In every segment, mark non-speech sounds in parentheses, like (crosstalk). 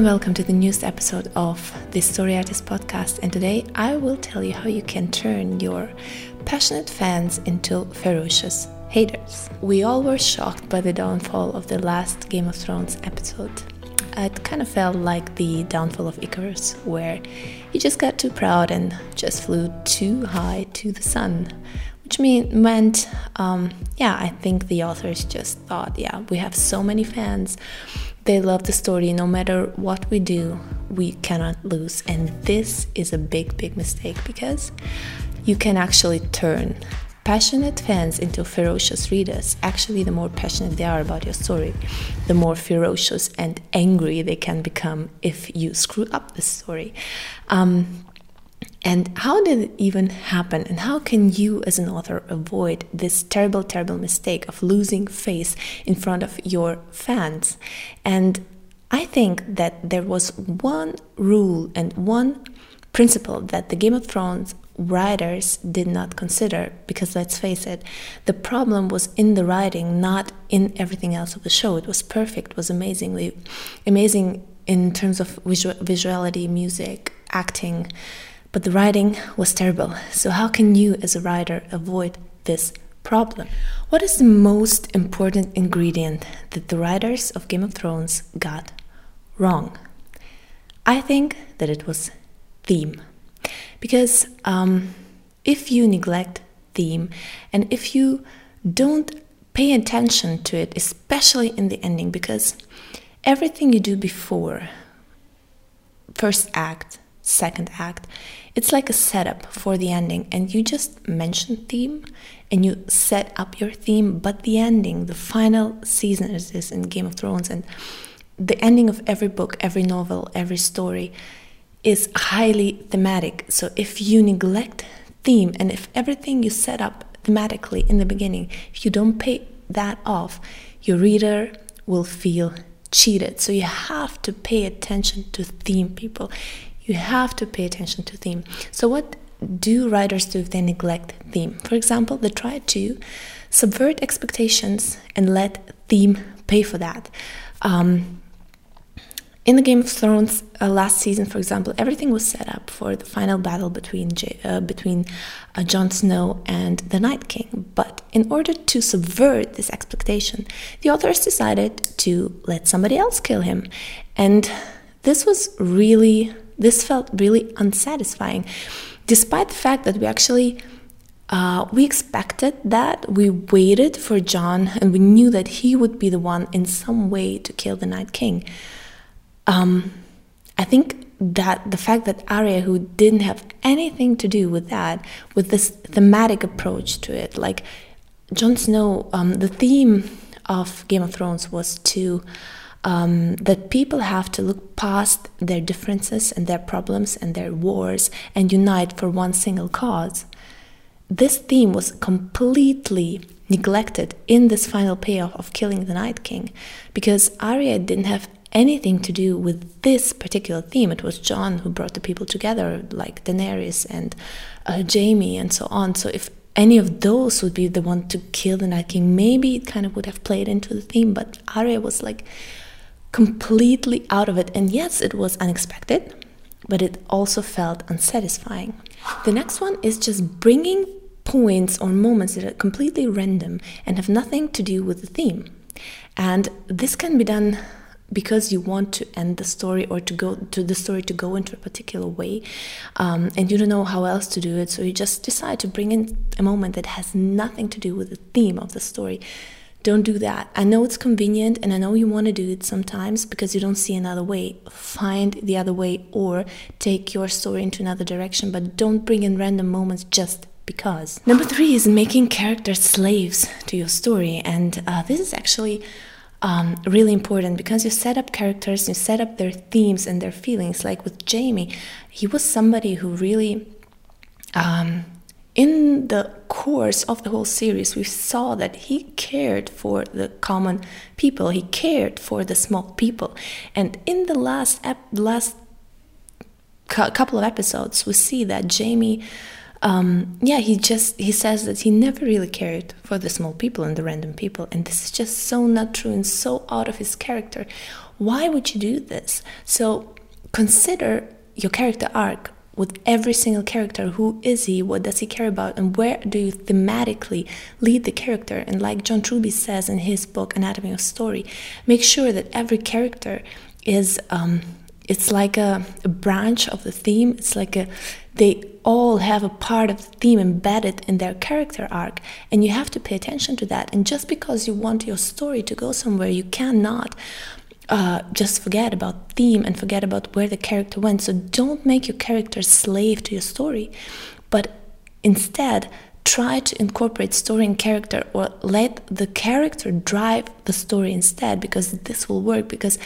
and welcome to the newest episode of the Story Artist podcast. And today I will tell you how you can turn your passionate fans into ferocious haters. We all were shocked by the downfall of the last Game of Thrones episode. It kind of felt like the downfall of Icarus, where he just got too proud and just flew too high to the sun. Which mean, meant, um, yeah, I think the authors just thought, yeah, we have so many fans they love the story. No matter what we do, we cannot lose. And this is a big, big mistake because you can actually turn passionate fans into ferocious readers. Actually, the more passionate they are about your story, the more ferocious and angry they can become if you screw up the story. Um, and how did it even happen? And how can you, as an author, avoid this terrible, terrible mistake of losing face in front of your fans? And I think that there was one rule and one principle that the Game of Thrones writers did not consider because let's face it the problem was in the writing not in everything else of the show it was perfect was amazingly amazing in terms of visual, visuality music acting but the writing was terrible. So, how can you, as a writer, avoid this problem? What is the most important ingredient that the writers of Game of Thrones got wrong? I think that it was theme. Because um, if you neglect theme and if you don't pay attention to it, especially in the ending, because everything you do before first act, second act, it's like a setup for the ending, and you just mention theme and you set up your theme, but the ending, the final season is this in Game of Thrones, and the ending of every book, every novel, every story is highly thematic. So if you neglect theme and if everything you set up thematically in the beginning, if you don't pay that off, your reader will feel cheated. So you have to pay attention to theme, people. You have to pay attention to theme. So, what do writers do if they neglect theme? For example, they try to subvert expectations and let theme pay for that. Um, in the Game of Thrones uh, last season, for example, everything was set up for the final battle between J- uh, between uh, Jon Snow and the Night King. But in order to subvert this expectation, the authors decided to let somebody else kill him, and this was really this felt really unsatisfying, despite the fact that we actually uh, we expected that. We waited for Jon, and we knew that he would be the one in some way to kill the Night King. Um, I think that the fact that Arya, who didn't have anything to do with that, with this thematic approach to it, like Jon Snow, um, the theme of Game of Thrones was to um, that people have to look past their differences and their problems and their wars and unite for one single cause. This theme was completely neglected in this final payoff of killing the Night King because Arya didn't have anything to do with this particular theme. It was Jon who brought the people together, like Daenerys and uh, Jaime and so on. So if any of those would be the one to kill the Night King, maybe it kind of would have played into the theme. But Arya was like completely out of it. And yes, it was unexpected, but it also felt unsatisfying. The next one is just bringing points or moments that are completely random and have nothing to do with the theme. And this can be done because you want to end the story or to go to the story to go into a particular way um, and you don't know how else to do it so you just decide to bring in a moment that has nothing to do with the theme of the story don't do that. I know it's convenient and I know you want to do it sometimes because you don't see another way. Find the other way or take your story into another direction, but don't bring in random moments just because. Number three is making characters slaves to your story. And uh, this is actually um, really important because you set up characters, you set up their themes and their feelings. Like with Jaime, he was somebody who really. Um, in the course of the whole series, we saw that he cared for the common people. He cared for the small people, and in the last last couple of episodes, we see that Jaime. um, yeah, he just he says that he never really cared for the small people and the random people, and this is just so not true and so out of his character. Why would you do this? So consider your character arc with every single character. Who is he? What does he care about? And where do you thematically lead the character? And like john truby says in his book anatomy of story make sure that every character is um, it's like a, a, branch of the theme. It's like a they all have a part of the theme embedded in their character arc. And you have to pay attention to that. And just because you want your story to go somewhere you cannot uh, just forget about theme and forget about where the character went. So don't make your character slave to your story, but instead try to incorporate story and character or let the character drive the story instead because this will work because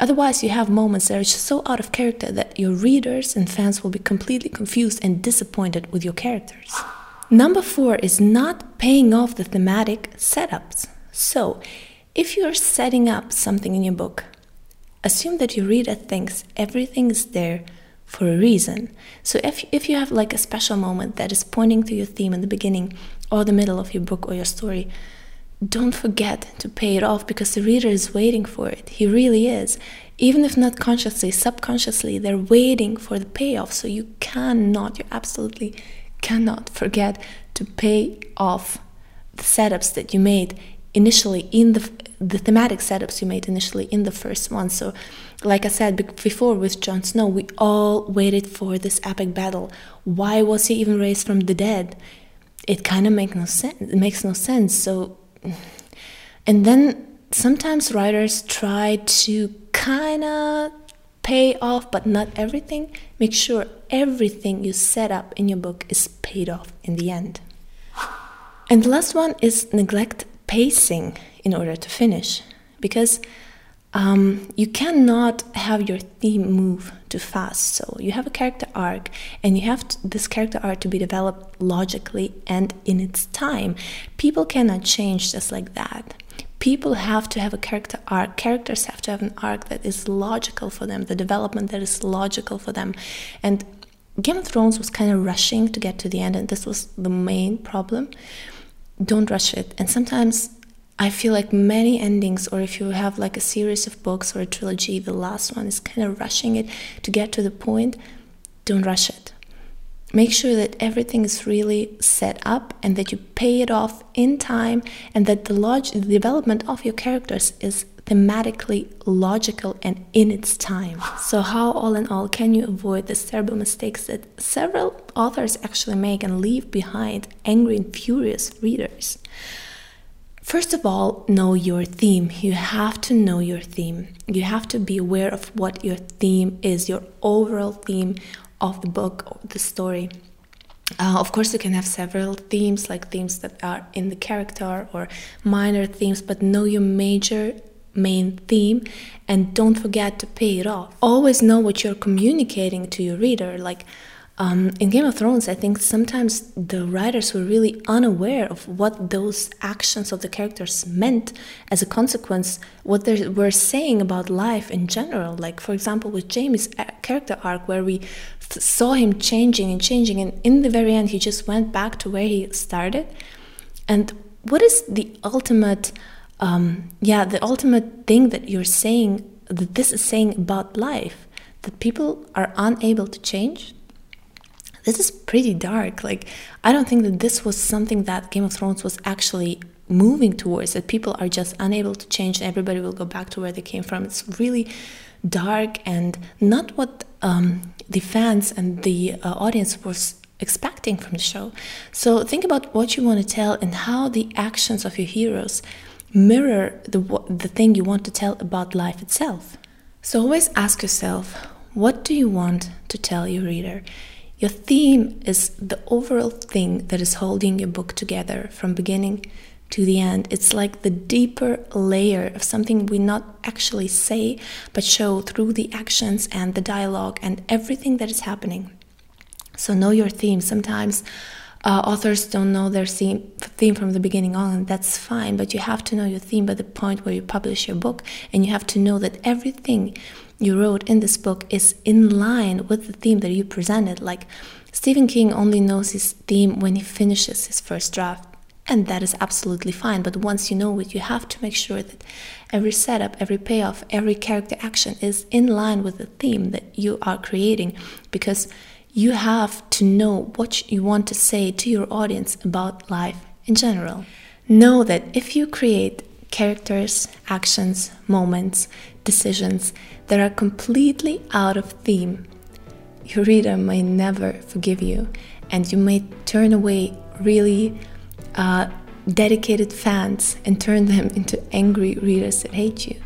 otherwise you have moments that are just so out of character that your readers and fans will be completely confused and disappointed with your characters. Number 4 is not paying off the thematic setups. So, if you're setting up something in your book assume that your reader thinks everything is there for a reason. So if, if you have like a special moment that is pointing to your theme in the beginning or the middle of your book or your story, don't forget to pay it off because the reader is waiting for it. He really is. Even if not consciously, subconsciously, they're waiting for the payoff. So you cannot, you absolutely cannot forget to pay off the setups that you made initially in the the thematic setups you made initially in the first one. So, like I said before with Jon Snow, we all waited for this epic battle. Why was he even raised from the dead? It kind of makes no sense. It makes no sense. So, and then sometimes writers try to kind of pay off, but not everything. Make sure everything you set up in your book is paid off in the end. And the last one is neglect pacing in order to finish because um, you cannot have your theme move too fast. So you have a character arc, and you have to, this character arc to be developed logically and in its time. People cannot change just like that. People have to have a character arc. Characters have to have an arc that is logical for them, the development that is logical for them. And Game of Thrones was kind of rushing to get to the end, and this was the main problem. Don't rush it. And sometimes I feel like many endings, or if you have like a series of books or a trilogy, the last one is kind of rushing it to get to the point. Don't rush it. Make sure that everything is really set up and that you pay it off in time, and that the, log- the development of your characters is thematically logical and in its time. So, how, all in all, can you avoid the terrible mistakes that several authors actually make and leave behind angry and furious readers? First of all, know your theme. You have to know your theme. You have to be aware of what your theme is, your overall theme of the book or the story. Uh, of course, you can have several themes, like themes that are in the character or minor themes, but know your major main theme and don't forget to pay it off. Always know what you're communicating to your reader. Like, um, in Game of Thrones, I think sometimes the writers were really unaware of what those actions of the characters meant as a consequence, what they were saying about life in general. Like, for example, with Jaime's character arc, where we saw him changing and changing, and in the very end, he just went back to where he started. And what is the ultimate, um, yeah, the ultimate thing that you're saying, that this is saying about life? That people are unable to change? this is pretty dark. Like, I don't think that this was something that Game of Thrones was actually moving towards, that people are just unable to change everybody will go back to where they came from. It's really dark and not what um, the fans and the uh, audience was expecting from the show. So, think about what you want to tell and how the actions of your heroes mirror the, the thing you want to tell about life itself. So, always ask yourself, what do you want to tell your reader? Your theme is the overall thing that is holding your book together from beginning to the end. It's like the deeper layer of something we not actually say, but show through the actions and the dialogue and everything that is happening. So know your theme. Sometimes uh, authors don't know their theme, theme from the beginning on, and that's fine. But you have to know your theme by the point where you publish your book, and you have to know that everything you wrote in this book is in line with the theme that you presented. Like Stephen King only knows his theme when he finishes his first draft. And that is absolutely fine. But once you know it, you have to make sure that every setup, every payoff, every character action is in line with the theme that you are creating because you have to know what you want to say to your audience about life in general. Know that if you create characters, actions, moments, decisions that are completely out of theme, your reader may never forgive you and you may turn away really uh, dedicated fans and turn them (laughs) into angry readers that hate you.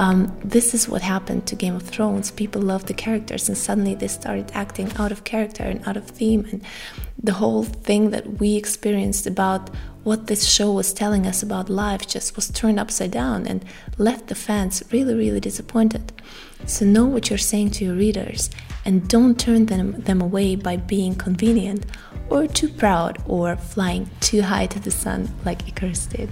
Um, this is what happened to Game of Thrones. People loved the characters, and suddenly they started acting out of character and out of theme. And the whole thing that we experienced about what this show was telling us about life just was turned upside down and left the fans really, really disappointed. So, know what you're saying to your readers and don't turn them, them away by being convenient or too proud or flying too high to the sun like Icarus did.